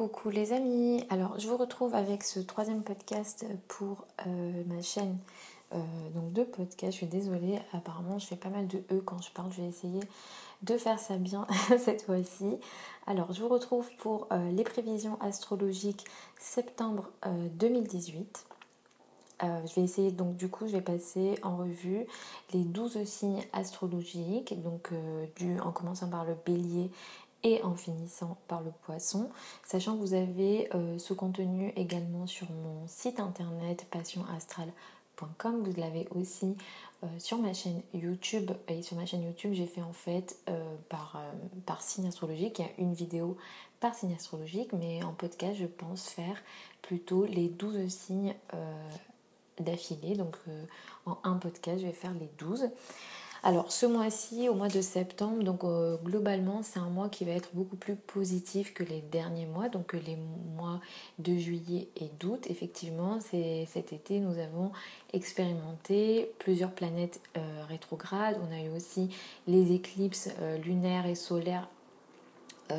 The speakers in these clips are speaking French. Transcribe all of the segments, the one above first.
Coucou les amis, alors je vous retrouve avec ce troisième podcast pour euh, ma chaîne. Euh, donc deux podcasts, je suis désolée, apparemment je fais pas mal de E quand je parle, je vais essayer de faire ça bien cette fois-ci. Alors je vous retrouve pour euh, les prévisions astrologiques septembre 2018. je vais essayer donc du coup je vais passer en revue les 12 signes astrologiques donc du, en commençant par le bélier et en finissant par le poisson, sachant que vous avez euh, ce contenu également sur mon site internet passionastral.com, vous l'avez aussi euh, sur ma chaîne YouTube. Et sur ma chaîne YouTube j'ai fait en fait euh, par, par signe astrologique, il y a une vidéo par signe astrologique. Mais en podcast je pense faire plutôt les 12 signes d'affilée. Donc en un podcast je vais faire les 12 alors ce mois-ci, au mois de septembre, donc euh, globalement c'est un mois qui va être beaucoup plus positif que les derniers mois, donc les mois de juillet et d'août. Effectivement, cet été nous avons expérimenté plusieurs planètes euh, rétrogrades. On a eu aussi les éclipses euh, lunaires et solaires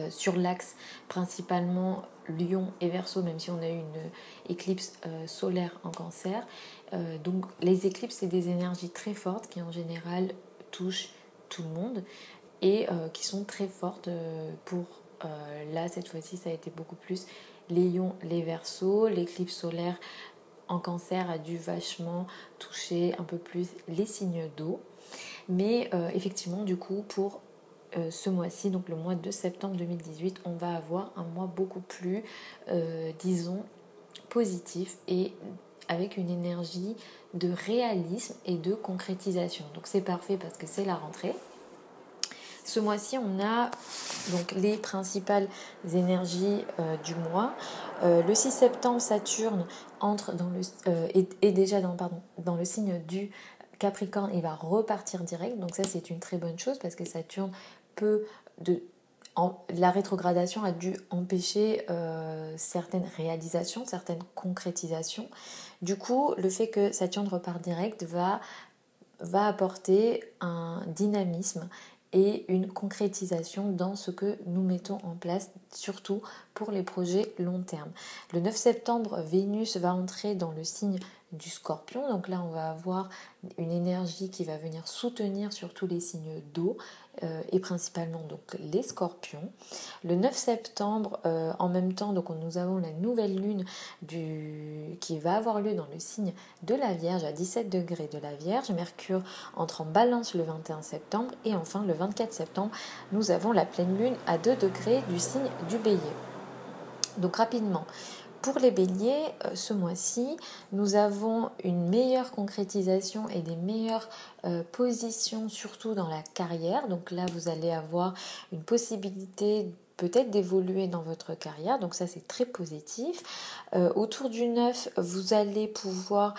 sur l'axe principalement Lion et Verseau, même si on a eu une éclipse solaire en cancer. donc les éclipses, c'est des énergies très fortes qui en général touchent tout le monde et euh, qui sont très fortes euh, pour euh, là cette fois-ci ça a été beaucoup plus les lions, les versos, l'éclipse solaire en cancer a dû vachement toucher un peu plus les signes d'eau. Mais effectivement, du coup, pour ce mois-ci, donc le mois de septembre 2018, on va avoir un mois beaucoup plus, disons, positif et avec une énergie de réalisme et de concrétisation. Donc c'est parfait parce que c'est la rentrée. Ce mois-ci, on a donc les principales énergies euh, du mois. Euh, le 6 septembre, Saturne entre dans le euh, est, déjà dans pardon dans le signe du Capricorne. Il va repartir direct. Donc ça, c'est une très bonne chose parce que Saturne peut de la rétrogradation a dû empêcher certaines réalisations, certaines concrétisations. Du coup, le fait que Saturne repart direct va, va apporter un dynamisme et une concrétisation dans ce que nous mettons en place, surtout pour les projets long terme. Le 9 septembre, Vénus va entrer dans le signe du scorpion. Donc là, on va avoir une énergie qui va venir soutenir surtout les signes d'eau euh, et principalement donc les scorpions. Le 9 septembre, euh, en même temps, donc nous avons la nouvelle lune qui va avoir lieu dans le signe de la Vierge à 17 degrés de la Vierge. Mercure entre en balance le 21 septembre et enfin le 24 septembre, nous avons la pleine lune à 2 degrés du signe du bélier. Donc rapidement, pour les béliers, euh, ce mois-ci, nous avons une meilleure concrétisation et des meilleures euh, positions, surtout dans la carrière. Donc là, vous allez avoir une possibilité peut-être d'évoluer dans votre carrière, donc ça c'est très positif. Euh, autour du 9, vous allez pouvoir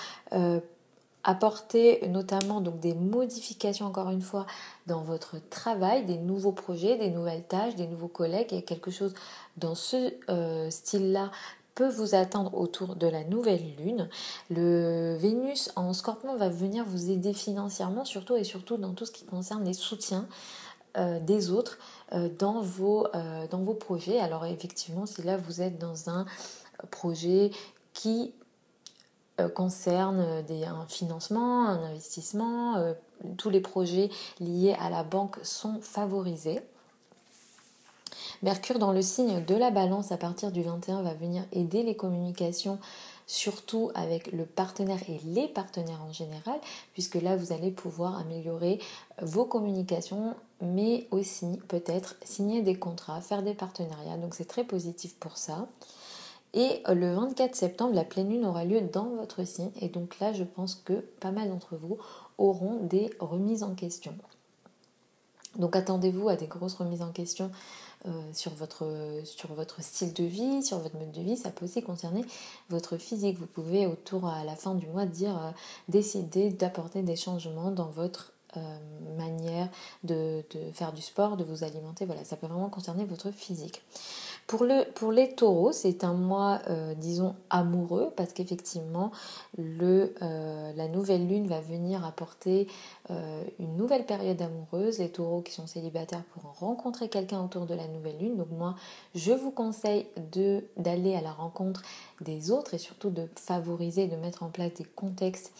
apporter notamment donc des modifications encore une fois dans votre travail, des nouveaux projets, des nouvelles tâches, des nouveaux collègues et quelque chose dans ce style-là peut vous attendre autour de la nouvelle lune. Le Vénus en scorpion va venir vous aider financièrement, surtout et surtout dans tout ce qui concerne les soutiens euh, des autres euh, dans, vos, euh, dans vos projets. Alors effectivement, si là vous êtes dans un projet qui concerne des, un financement, un investissement, tous les projets liés à la banque sont favorisés. Mercure dans le signe de la balance à partir du 21 va venir aider les communications surtout avec le partenaire et les partenaires en général, puisque là vous allez pouvoir améliorer vos communications, mais aussi peut-être signer des contrats, faire des partenariats. Donc c'est très positif pour ça. Et le 24 septembre, la pleine lune aura lieu dans votre signe, et donc là je pense que pas mal d'entre vous auront des remises en question. Donc attendez-vous à des grosses remises en question euh, sur, votre, sur votre style de vie, sur votre mode de vie. Ça peut aussi concerner votre physique. Vous pouvez autour à la fin du mois dire euh, décider d'apporter des changements dans votre manière de, faire du sport, de vous alimenter. Voilà, ça peut vraiment concerner votre physique. Pour, le, pour les taureaux, c'est un mois, euh, disons, amoureux, parce qu'effectivement, euh, la nouvelle lune va venir apporter euh, une nouvelle période amoureuse. Les taureaux qui sont célibataires pourront rencontrer quelqu'un autour de la nouvelle lune. Donc moi, je vous conseille d'aller à la rencontre des autres et surtout de favoriser, de mettre en place des contextes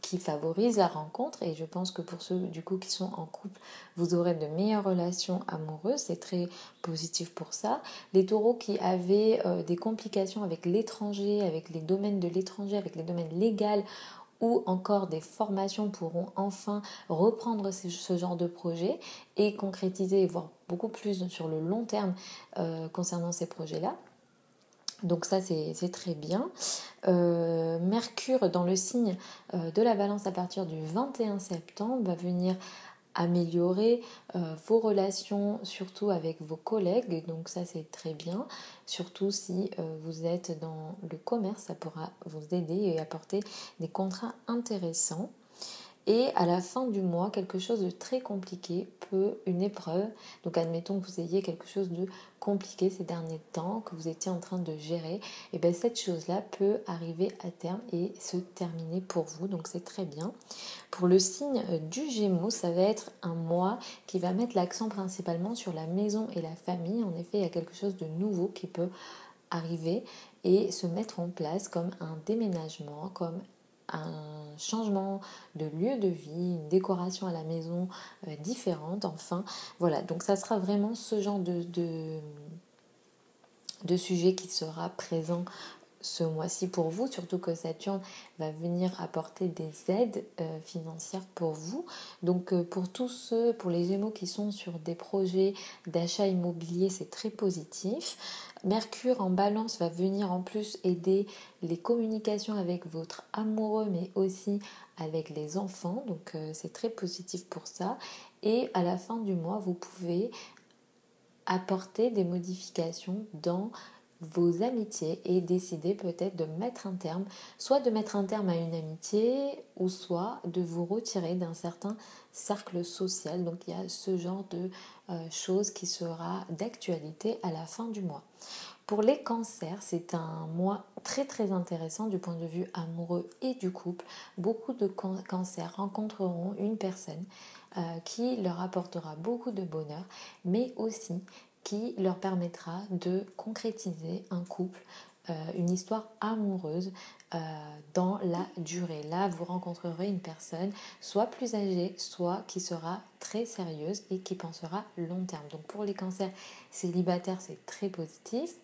qui favorise la rencontre et je pense que pour ceux du coup qui sont en couple, vous aurez de meilleures relations amoureuses, c'est très positif pour ça. Les taureaux qui avaient euh, des complications avec l'étranger, avec les domaines de l'étranger, avec les domaines légaux ou encore des formations pourront enfin reprendre ce, genre de projet et concrétiser et voir beaucoup plus sur le long terme euh, concernant ces projets-là. Donc ça c'est très bien. Euh, Mercure dans le signe euh, de la balance à partir du 21 septembre va venir améliorer euh, vos relations surtout avec vos collègues. Donc ça c'est très bien. Surtout si vous êtes dans le commerce ça pourra vous aider et apporter des contrats intéressants et à la fin du mois, quelque chose de très compliqué peut, une épreuve, donc admettons que vous ayez quelque chose de compliqué ces derniers temps, que vous étiez en train de gérer, et bien cette chose-là peut arriver à terme et se terminer pour vous, donc c'est très bien. Pour le signe du Gémeaux, ça va être un mois qui va mettre l'accent principalement sur la maison et la famille. En effet, il y a quelque chose de nouveau qui peut arriver et se mettre en place comme un déménagement, comme un changement de lieu de vie, une décoration à la maison euh, différente, enfin. Voilà, donc ça sera vraiment ce genre de, de, sujet qui sera présent ce mois-ci pour vous, surtout que Saturne va venir apporter des aides euh, financières pour vous. Donc euh, pour tous ceux, pour les Gémeaux qui sont sur des projets d'achat immobilier, c'est très positif. Mercure en balance va venir en plus aider les communications avec votre amoureux, mais aussi avec les enfants. Donc euh, c'est très positif pour ça. Et à la fin du mois, vous pouvez apporter des modifications dans vos amitiés et décider peut-être de mettre un terme, soit de mettre un terme à une amitié ou soit de vous retirer d'un certain cercle social. Donc il y a ce genre de euh, choses qui sera d'actualité à la fin du mois. Pour les cancers, c'est un mois très très intéressant du point de vue amoureux et du couple. Beaucoup de cancers rencontreront une personne euh, qui leur apportera beaucoup de bonheur, mais aussi qui leur permettra de concrétiser un couple, euh, une histoire amoureuse euh, dans la durée. Là, vous rencontrerez une personne soit plus âgée, soit qui sera très sérieuse et qui pensera long terme. Donc pour les cancers célibataires, c'est très positif.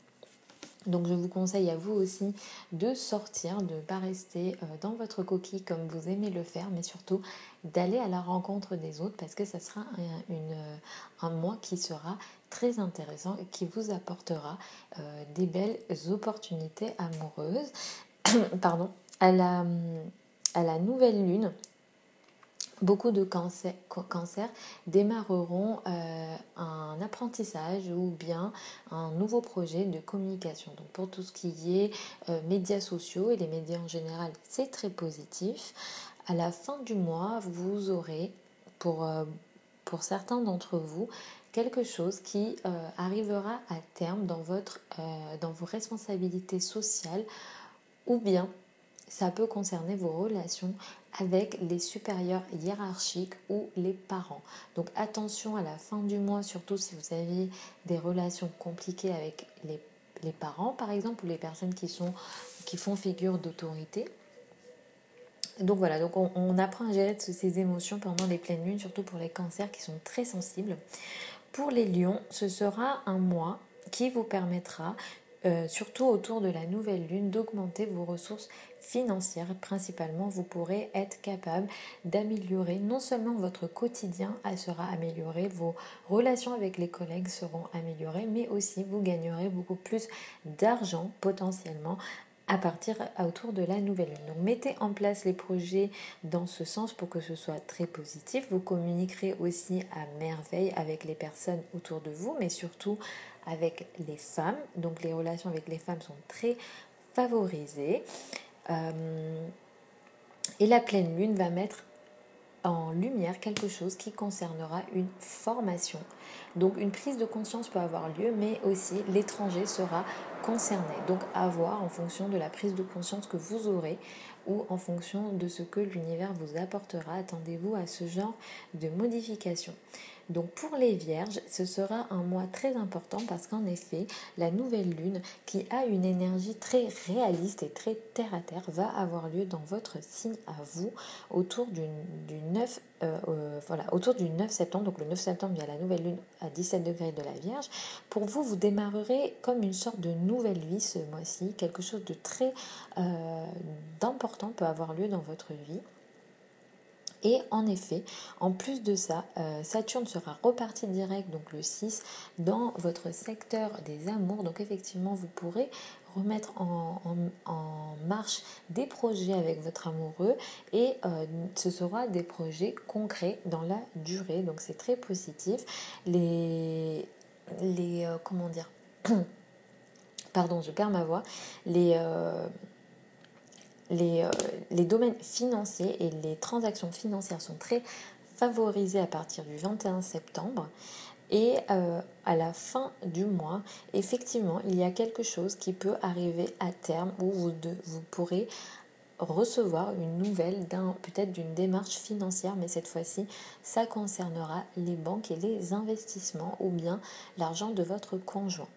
Donc je vous conseille à vous aussi de sortir, de ne pas rester euh, dans votre coquille comme vous aimez le faire, mais surtout d'aller à la rencontre des autres parce que ça sera un, mois qui sera très intéressant et qui vous apportera euh, des belles opportunités amoureuses. Pardon. À la, nouvelle lune, beaucoup de cancers, démarreront euh, un apprentissage ou bien un nouveau projet de communication. Donc pour tout ce qui est euh, médias sociaux et les médias en général, c'est très positif. À la fin du mois, vous aurez pour certains d'entre vous quelque chose qui arrivera à terme dans, votre, dans vos responsabilités sociales ou bien ça peut concerner vos relations avec les supérieurs hiérarchiques ou les parents. Donc attention à la fin du mois, surtout si vous avez des relations compliquées avec les, parents par exemple ou les personnes qui, sont, qui font figure d'autorité. Donc voilà, donc on, apprend à gérer ces émotions pendant les pleines lunes, surtout pour les cancers qui sont très sensibles. Pour les lions, ce sera un mois qui vous permettra euh, surtout autour de la nouvelle lune, d'augmenter vos ressources financières. Principalement, vous pourrez être capable d'améliorer non seulement votre quotidien elle sera amélioré, vos relations avec les collègues seront améliorées, mais aussi vous gagnerez beaucoup plus d'argent potentiellement à partir autour de la nouvelle lune. Donc mettez en place les projets dans ce sens pour que ce soit très positif. Vous communiquerez aussi à merveille avec les personnes autour de vous, mais surtout avec les femmes. Donc les relations avec les femmes sont très favorisées. Euh, et la pleine lune va mettre en lumière quelque chose qui concernera une formation. Donc une prise de conscience peut avoir lieu, mais aussi l'étranger sera concerné. Donc à voir en fonction de la prise de conscience que vous aurez ou en fonction de ce que l'univers vous apportera. Attendez-vous à ce genre de modification. Donc pour les vierges, ce sera un mois très important parce qu'en effet, la nouvelle lune qui a une énergie très réaliste et très terre à terre va avoir lieu dans votre signe à vous autour du, 9 euh, euh, voilà, autour du 9 septembre. Donc le 9 septembre, il y a la nouvelle lune à 17 degrés de la Vierge. Pour vous, vous démarrerez comme une sorte de nouvelle vie ce mois-ci. Quelque chose de très euh, d'important peut avoir lieu dans votre vie. Et en effet, en plus de ça, euh, Saturne sera reparti direct, donc le 6, dans votre secteur des amours. Donc effectivement, vous pourrez remettre en, marche des projets avec votre amoureux et euh, ce sera des projets concrets dans la durée. Donc c'est très positif. Les, les euh, comment dire? Pardon, je perds ma voix. Les euh, les, domaines financiers et les transactions financières sont très favorisés à partir du 21 septembre. Et euh, à la fin du mois, effectivement, il y a quelque chose qui peut arriver à terme où vous, vous pourrez recevoir une nouvelle d'un peut-être d'une démarche financière, mais cette fois-ci, ça concernera les banques et les investissements ou bien l'argent de votre conjoint.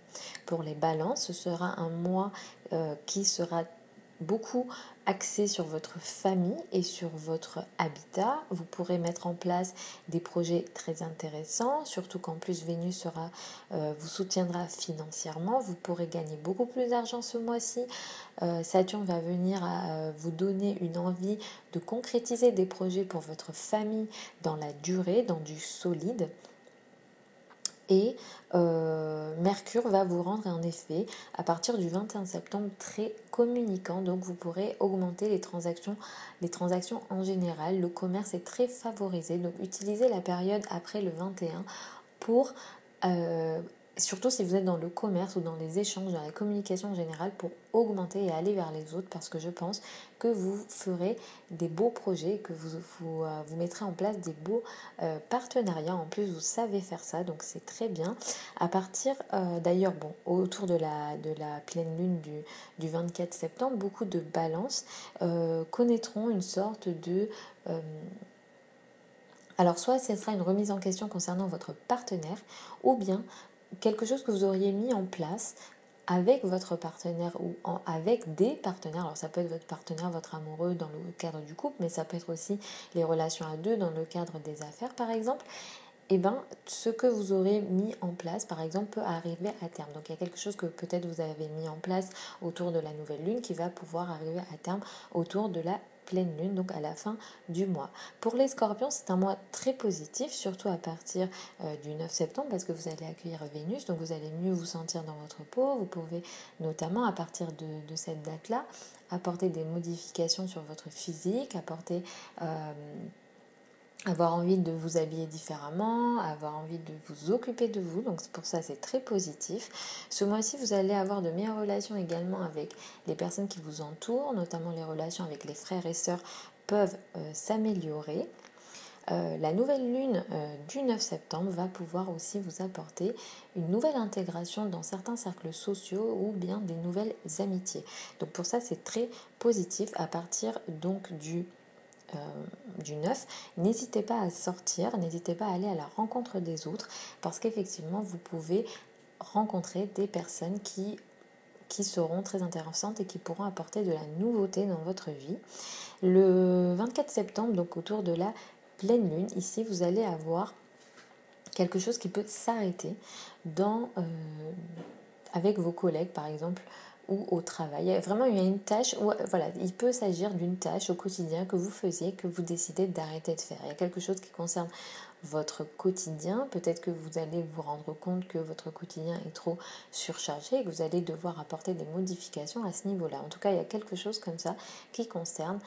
Pour les balances, ce sera un mois euh, qui sera beaucoup axé sur votre famille et sur votre habitat. Vous pourrez mettre en place des projets très intéressants, surtout qu'en plus Vénus euh, vous soutiendra financièrement. Vous pourrez gagner beaucoup plus d'argent ce mois-ci. Euh, Saturne va venir euh, vous donner une envie de concrétiser des projets pour votre famille dans la durée, dans du solide. Et euh, Mercure va vous rendre en effet à partir du 21 septembre très communicant. Donc vous pourrez augmenter les transactions, les transactions en général. Le commerce est très favorisé. Donc utilisez la période après le 21 pour euh, surtout si vous êtes dans le commerce ou dans les échanges, dans la communication en général, pour augmenter et aller vers les autres, parce que je pense que vous ferez des beaux projets, que vous, vous, euh, mettrez en place des beaux euh, partenariats. En plus, vous savez faire ça, donc c'est très bien. À partir, euh, d'ailleurs, bon, autour de la, de la pleine lune du, du 24 septembre, beaucoup de balances connaîtront une sorte de... alors soit ce sera une remise en question concernant votre partenaire, ou bien quelque chose que vous auriez mis en place avec votre partenaire ou avec des partenaires. Alors ça peut être votre partenaire, votre amoureux dans le cadre du couple, mais ça peut être aussi les relations à deux dans le cadre des affaires par exemple. Et eh ben, ce que vous aurez mis en place, par exemple, peut arriver à terme. Donc, il y a quelque chose que peut-être vous avez mis en place autour de la nouvelle lune qui va pouvoir arriver à terme autour de la pleine lune, donc à la fin du mois. Pour les scorpions, c'est un mois très positif, surtout à partir euh, du 9 septembre, parce que vous allez accueillir Vénus, donc vous allez mieux vous sentir dans votre peau. Vous pouvez notamment, à partir de, cette date-là, apporter des modifications sur votre physique, apporter... Euh, avoir envie de vous habiller différemment, avoir envie de vous occuper de vous. Donc pour ça, c'est très positif. Ce mois-ci, vous allez avoir de meilleures relations également avec les personnes qui vous entourent, notamment les relations avec les frères et sœurs peuvent euh, s'améliorer. Euh, la nouvelle lune euh, du 9 septembre va pouvoir aussi vous apporter une nouvelle intégration dans certains cercles sociaux ou bien des nouvelles amitiés. Donc pour ça c'est très positif à partir donc du euh, du 9, n'hésitez pas à sortir, n'hésitez pas à aller à la rencontre des autres parce qu'effectivement vous pouvez rencontrer des personnes qui, qui seront très intéressantes et qui pourront apporter de la nouveauté dans votre vie. Le 24 septembre, donc autour de la pleine lune, ici vous allez avoir quelque chose qui peut s'arrêter euh, avec vos collègues par exemple ou au travail. Vraiment il y a une tâche où, voilà, il peut s'agir d'une tâche au quotidien que vous faisiez, que vous décidez d'arrêter de faire. Il y a quelque chose qui concerne votre quotidien. Peut-être que vous allez vous rendre compte que votre quotidien est trop surchargé et que vous allez devoir apporter des modifications à ce niveau-là. En tout cas, il y a quelque chose comme ça qui concerne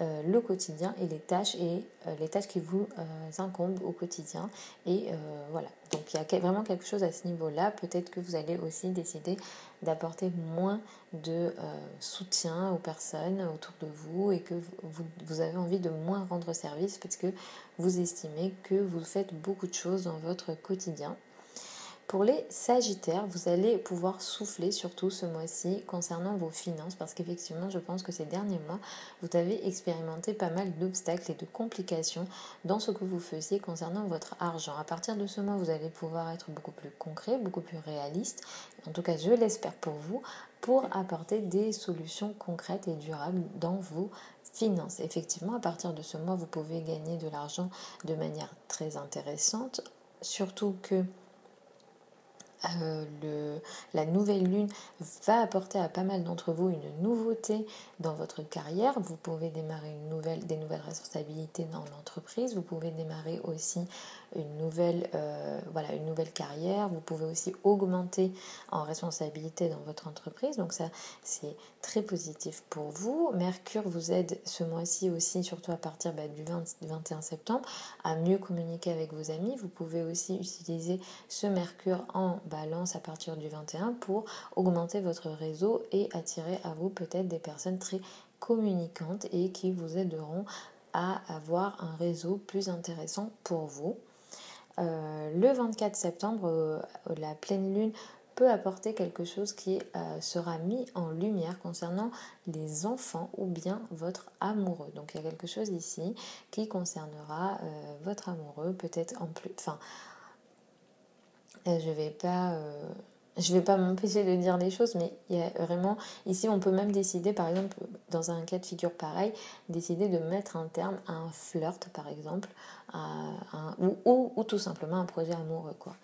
euh, le quotidien et les tâches et euh, les tâches qui vous euh, incombent au quotidien. Et voilà. Donc il y a vraiment quelque chose à ce niveau-là. Peut-être que vous allez aussi décider d'apporter moins de soutien aux personnes autour de vous et que vous, vous, avez envie de moins rendre service parce que vous estimez que vous faites beaucoup de choses dans votre quotidien. Pour les Sagittaires, vous allez pouvoir souffler surtout ce mois-ci concernant vos finances parce qu'effectivement, je pense que ces derniers mois, vous avez expérimenté pas mal d'obstacles et de complications dans ce que vous faisiez concernant votre argent. À partir de ce mois, vous allez pouvoir être beaucoup plus concret, beaucoup plus réaliste. En tout cas, je l'espère pour vous, pour apporter des solutions concrètes et durables dans vos finances. Effectivement, à partir de ce mois, vous pouvez gagner de l'argent de manière très intéressante, surtout que euh, le, la nouvelle lune va apporter à pas mal d'entre vous une nouveauté dans votre carrière. Vous pouvez démarrer une nouvelle, des nouvelles responsabilités dans l'entreprise. Vous pouvez démarrer aussi une nouvelle, euh, voilà, une nouvelle carrière. Vous pouvez aussi augmenter en responsabilité dans votre entreprise. Donc ça, c'est très positif pour vous. Mercure vous aide ce mois-ci aussi, surtout à partir bah, du 21 septembre, à mieux communiquer avec vos amis. Vous pouvez aussi utiliser ce Mercure en balance à partir du 21 pour augmenter votre réseau et attirer à vous peut-être des personnes très communicantes et qui vous aideront à avoir un réseau plus intéressant pour vous. Euh, le 24 septembre, euh, la pleine lune peut apporter quelque chose qui euh, sera mis en lumière concernant les enfants ou bien votre amoureux. Donc il y a quelque chose ici qui concernera votre amoureux, peut-être en plus. Enfin, je vais pas je vais pas m'empêcher de dire les choses, mais il y a vraiment, ici on peut même décider, par exemple, dans un cas de figure pareil, décider de mettre un terme à un flirt, par exemple, ou, ou, tout simplement un projet amoureux. Quoi.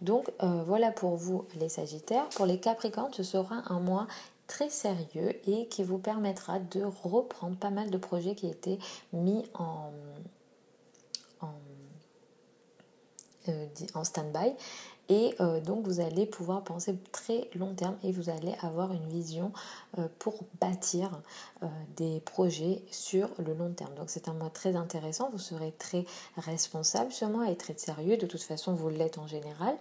Donc euh, voilà pour vous les Sagittaires. Pour les Capricornes, ce sera un mois très sérieux et qui vous permettra de reprendre pas mal de projets qui étaient mis euh, en stand-by et euh, donc vous allez pouvoir penser très long terme et vous allez avoir une vision euh, pour bâtir euh, des projets sur le long terme. Donc c'est un mois très intéressant, vous serez très responsable ce mois et très sérieux, de toute façon vous l'êtes en général.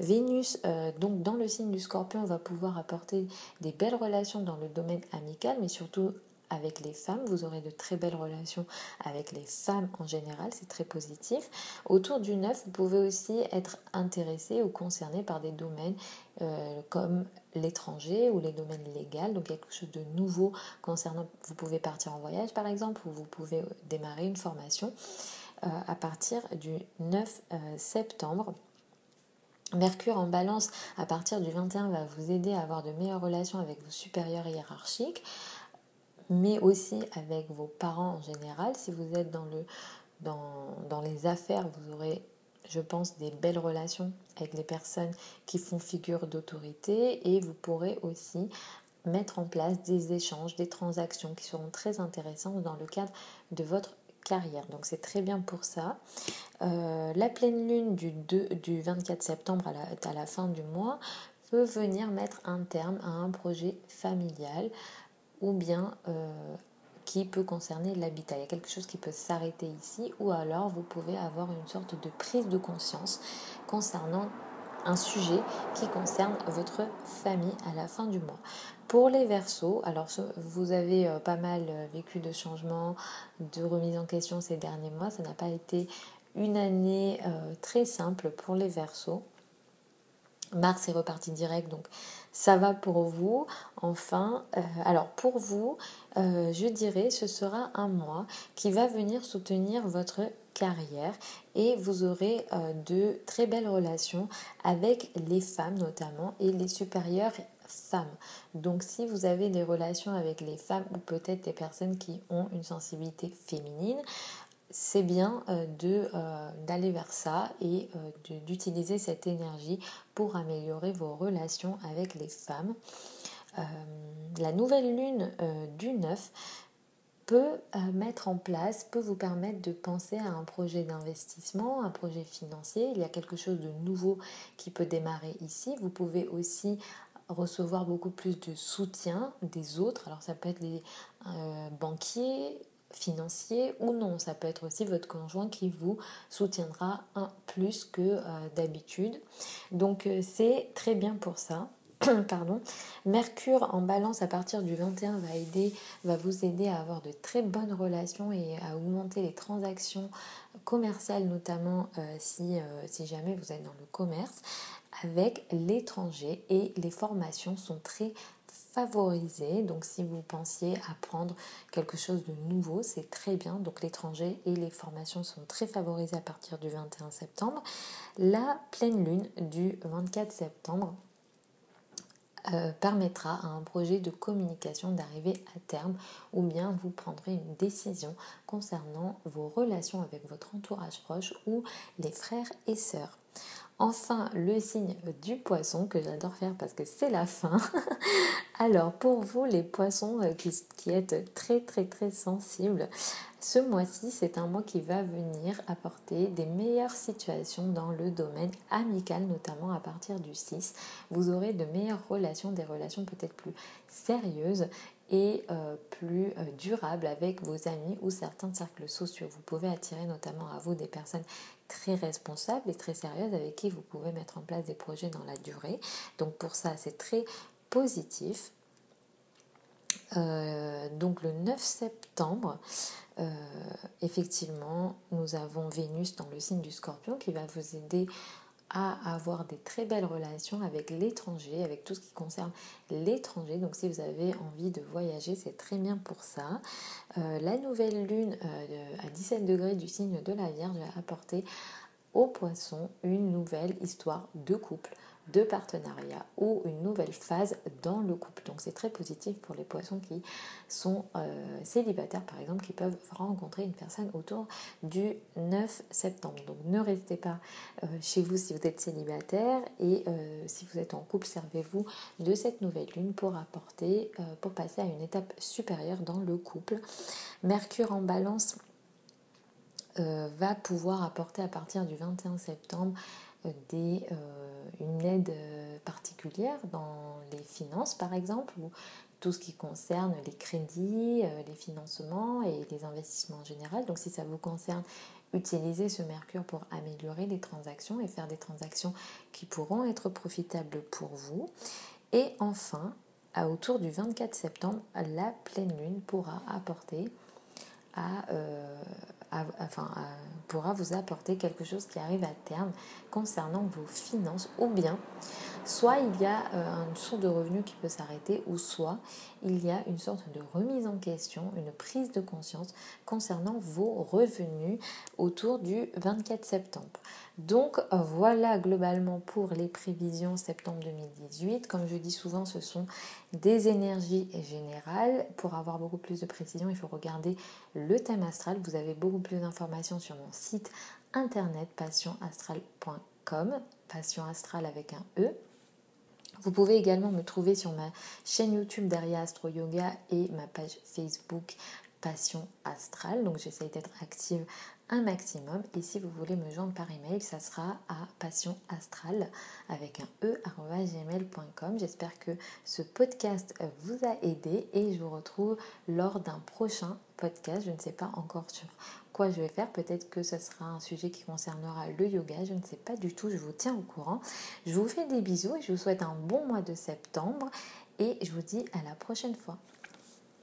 Vénus, donc dans le signe du scorpion, va pouvoir apporter des belles relations dans le domaine amical, mais surtout avec les femmes. Vous aurez de très belles relations avec les femmes en général, c'est très positif. Autour du 9, vous pouvez aussi être intéressé ou concerné par des domaines euh, comme l'étranger ou les domaines légaux, donc quelque chose de nouveau concernant, vous pouvez partir en voyage par exemple, ou vous pouvez euh, démarrer une formation euh, à partir du 9 septembre. Mercure en balance à partir du 21 va vous aider à avoir de meilleures relations avec vos supérieurs hiérarchiques mais aussi avec vos parents en général. Si vous êtes dans, le, dans, dans les affaires, vous aurez, je pense, des belles relations avec les personnes qui font figure d'autorité et vous pourrez aussi mettre en place des échanges, des transactions qui seront très intéressantes dans le cadre de votre carrière. Donc c'est très bien pour ça. Euh, la pleine lune du, 2, du 24 septembre à la, à la fin du mois peut venir mettre un terme à un projet familial ou bien euh, qui peut concerner l'habitat. Il y a quelque chose qui peut s'arrêter ici ou alors vous pouvez avoir une sorte de prise de conscience concernant un sujet qui concerne votre famille à la fin du mois. Pour les versos, alors vous avez euh, pas mal euh, vécu de changements, de remise en question ces derniers mois. Ça n'a pas été une année très simple pour les versos. Mars est reparti direct, donc ça va pour vous. Enfin, euh, alors pour vous, euh, je dirais ce sera un mois qui va venir soutenir votre carrière et vous aurez euh, de très belles relations avec les femmes notamment et les supérieures femmes. Donc si vous avez des relations avec les femmes ou peut-être des personnes qui ont une sensibilité féminine, c'est bien euh, euh, d'aller vers ça et euh, d'utiliser cette énergie pour améliorer vos relations avec les femmes. la nouvelle lune du 9 peut mettre en place, peut vous permettre de penser à un projet d'investissement, un projet financier. Il y a quelque chose de nouveau qui peut démarrer ici. Vous pouvez aussi recevoir beaucoup plus de soutien des autres. Alors ça peut être les banquiers, financier ou non. Ça peut être aussi votre conjoint qui vous soutiendra un plus que euh, d'habitude. Donc euh, c'est très bien pour ça. Pardon. Mercure en balance à partir du 21 va aider, va vous aider à avoir de très bonnes relations et à augmenter les transactions commerciales, notamment euh, si, si jamais vous êtes dans le commerce, avec l'étranger et les formations sont très favoriser. Donc si vous pensiez apprendre quelque chose de nouveau, c'est très bien. Donc l'étranger et les formations sont très favorisées à partir du 21 septembre. La pleine lune du 24 septembre euh, permettra à un projet de communication d'arriver à terme ou bien vous prendrez une décision concernant vos relations avec votre entourage proche ou les frères et sœurs. Enfin, le signe du poisson que j'adore faire parce que c'est la fin. Alors, pour vous, les poissons euh, qui, qui êtes très très très sensibles, ce mois-ci, c'est un mois qui va venir apporter des meilleures situations dans le domaine amical, notamment à partir du 6. Vous aurez de meilleures relations, des relations peut-être plus sérieuses et euh, plus euh, durables avec vos amis ou certains cercles sociaux. Vous pouvez attirer notamment à vous des personnes très responsables et très sérieuses avec qui vous pouvez mettre en place des projets dans la durée. Donc pour ça, c'est très positif. Euh, donc le 9 septembre, effectivement, nous avons Vénus dans le signe du scorpion qui va vous aider à avoir des très belles relations avec l'étranger, avec tout ce qui concerne l'étranger. Donc si vous avez envie de voyager, c'est très bien pour ça. Euh, la nouvelle lune à 17 degrés du signe de la Vierge va apporter aux poissons une nouvelle histoire de couple de partenariat ou une nouvelle phase dans le couple. Donc c'est très positif pour les poissons qui sont euh, célibataires par exemple, qui peuvent rencontrer une personne autour du 9 septembre. Donc ne restez pas euh, chez vous si vous êtes célibataire et euh, si vous êtes en couple, servez-vous de cette nouvelle lune pour apporter, pour passer à une étape supérieure dans le couple. Mercure en balance va pouvoir apporter à partir du 21 septembre des, une aide euh, particulière dans les finances par exemple ou tout ce qui concerne les crédits, euh, les financements et les investissements en général. Donc si ça vous concerne, utilisez ce mercure pour améliorer les transactions et faire des transactions qui pourront être profitables pour vous. Et enfin, à autour du 24 septembre, la pleine lune pourra apporter à, pourra vous apporter quelque chose qui arrive à terme concernant vos finances ou bien soit il y a euh, une source de revenus qui peut s'arrêter ou soit il y a une sorte de remise en question, une prise de conscience concernant vos revenus autour du 24 septembre. Donc voilà globalement pour les prévisions septembre 2018. Comme je dis souvent, ce sont des énergies générales. Pour avoir beaucoup plus de précision, il faut regarder le thème astral. Vous avez beaucoup plus d'informations sur mon site internet passionastral.com, passion astral avec un E. Vous pouvez également me trouver sur ma chaîne YouTube Daria Astro Yoga et ma page Facebook Passion Astral. Donc j'essaye d'être active un maximum. Et si vous voulez me joindre par email, ça sera à passionastral avec un e. J'espère que ce podcast vous a aidé et je vous retrouve lors d'un prochain podcast. Je ne sais pas encore sur quoi je vais faire. Peut-être que ce sera un sujet qui concernera le yoga. Je ne sais pas du tout. Je vous tiens au courant. Je vous fais des bisous et je vous souhaite un bon mois de septembre et je vous dis à la prochaine fois.